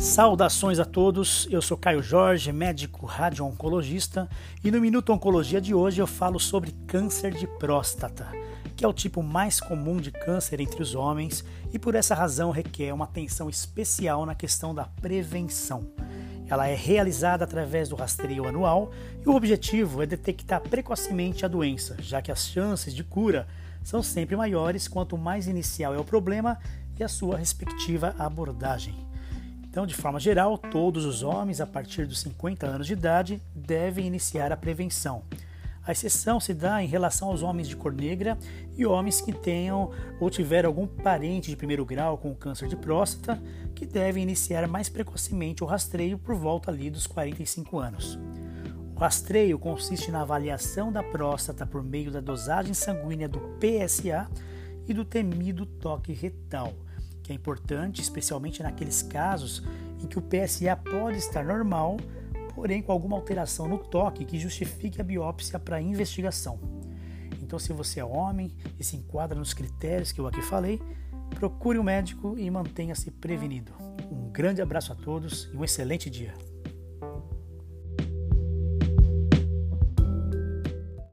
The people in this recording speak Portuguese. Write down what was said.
Saudações a todos, eu sou Caio Jorge, médico radio-oncologista e no Minuto Oncologia de hoje eu falo sobre câncer de próstata, que é o tipo mais comum de câncer entre os homens e por essa razão requer uma atenção especial na questão da prevenção. Ela é realizada através do rastreio anual e o objetivo é detectar precocemente a doença, já que as chances de cura são sempre maiores quanto mais inicial é o problema e a sua respectiva abordagem. Então, de forma geral, todos os homens a partir dos 50 anos de idade devem iniciar a prevenção. A exceção se dá em relação aos homens de cor negra e homens que tenham ou tiveram algum parente de primeiro grau com câncer de próstata, que devem iniciar mais precocemente o rastreio por volta ali dos 45 anos. O rastreio consiste na avaliação da próstata por meio da dosagem sanguínea do PSA e do temido toque retal que é importante, especialmente naqueles casos em que o PSA pode estar normal, porém com alguma alteração no toque que justifique a biópsia para investigação. Então, se você é homem e se enquadra nos critérios que eu aqui falei, procure um médico e mantenha-se prevenido. Um grande abraço a todos e um excelente dia.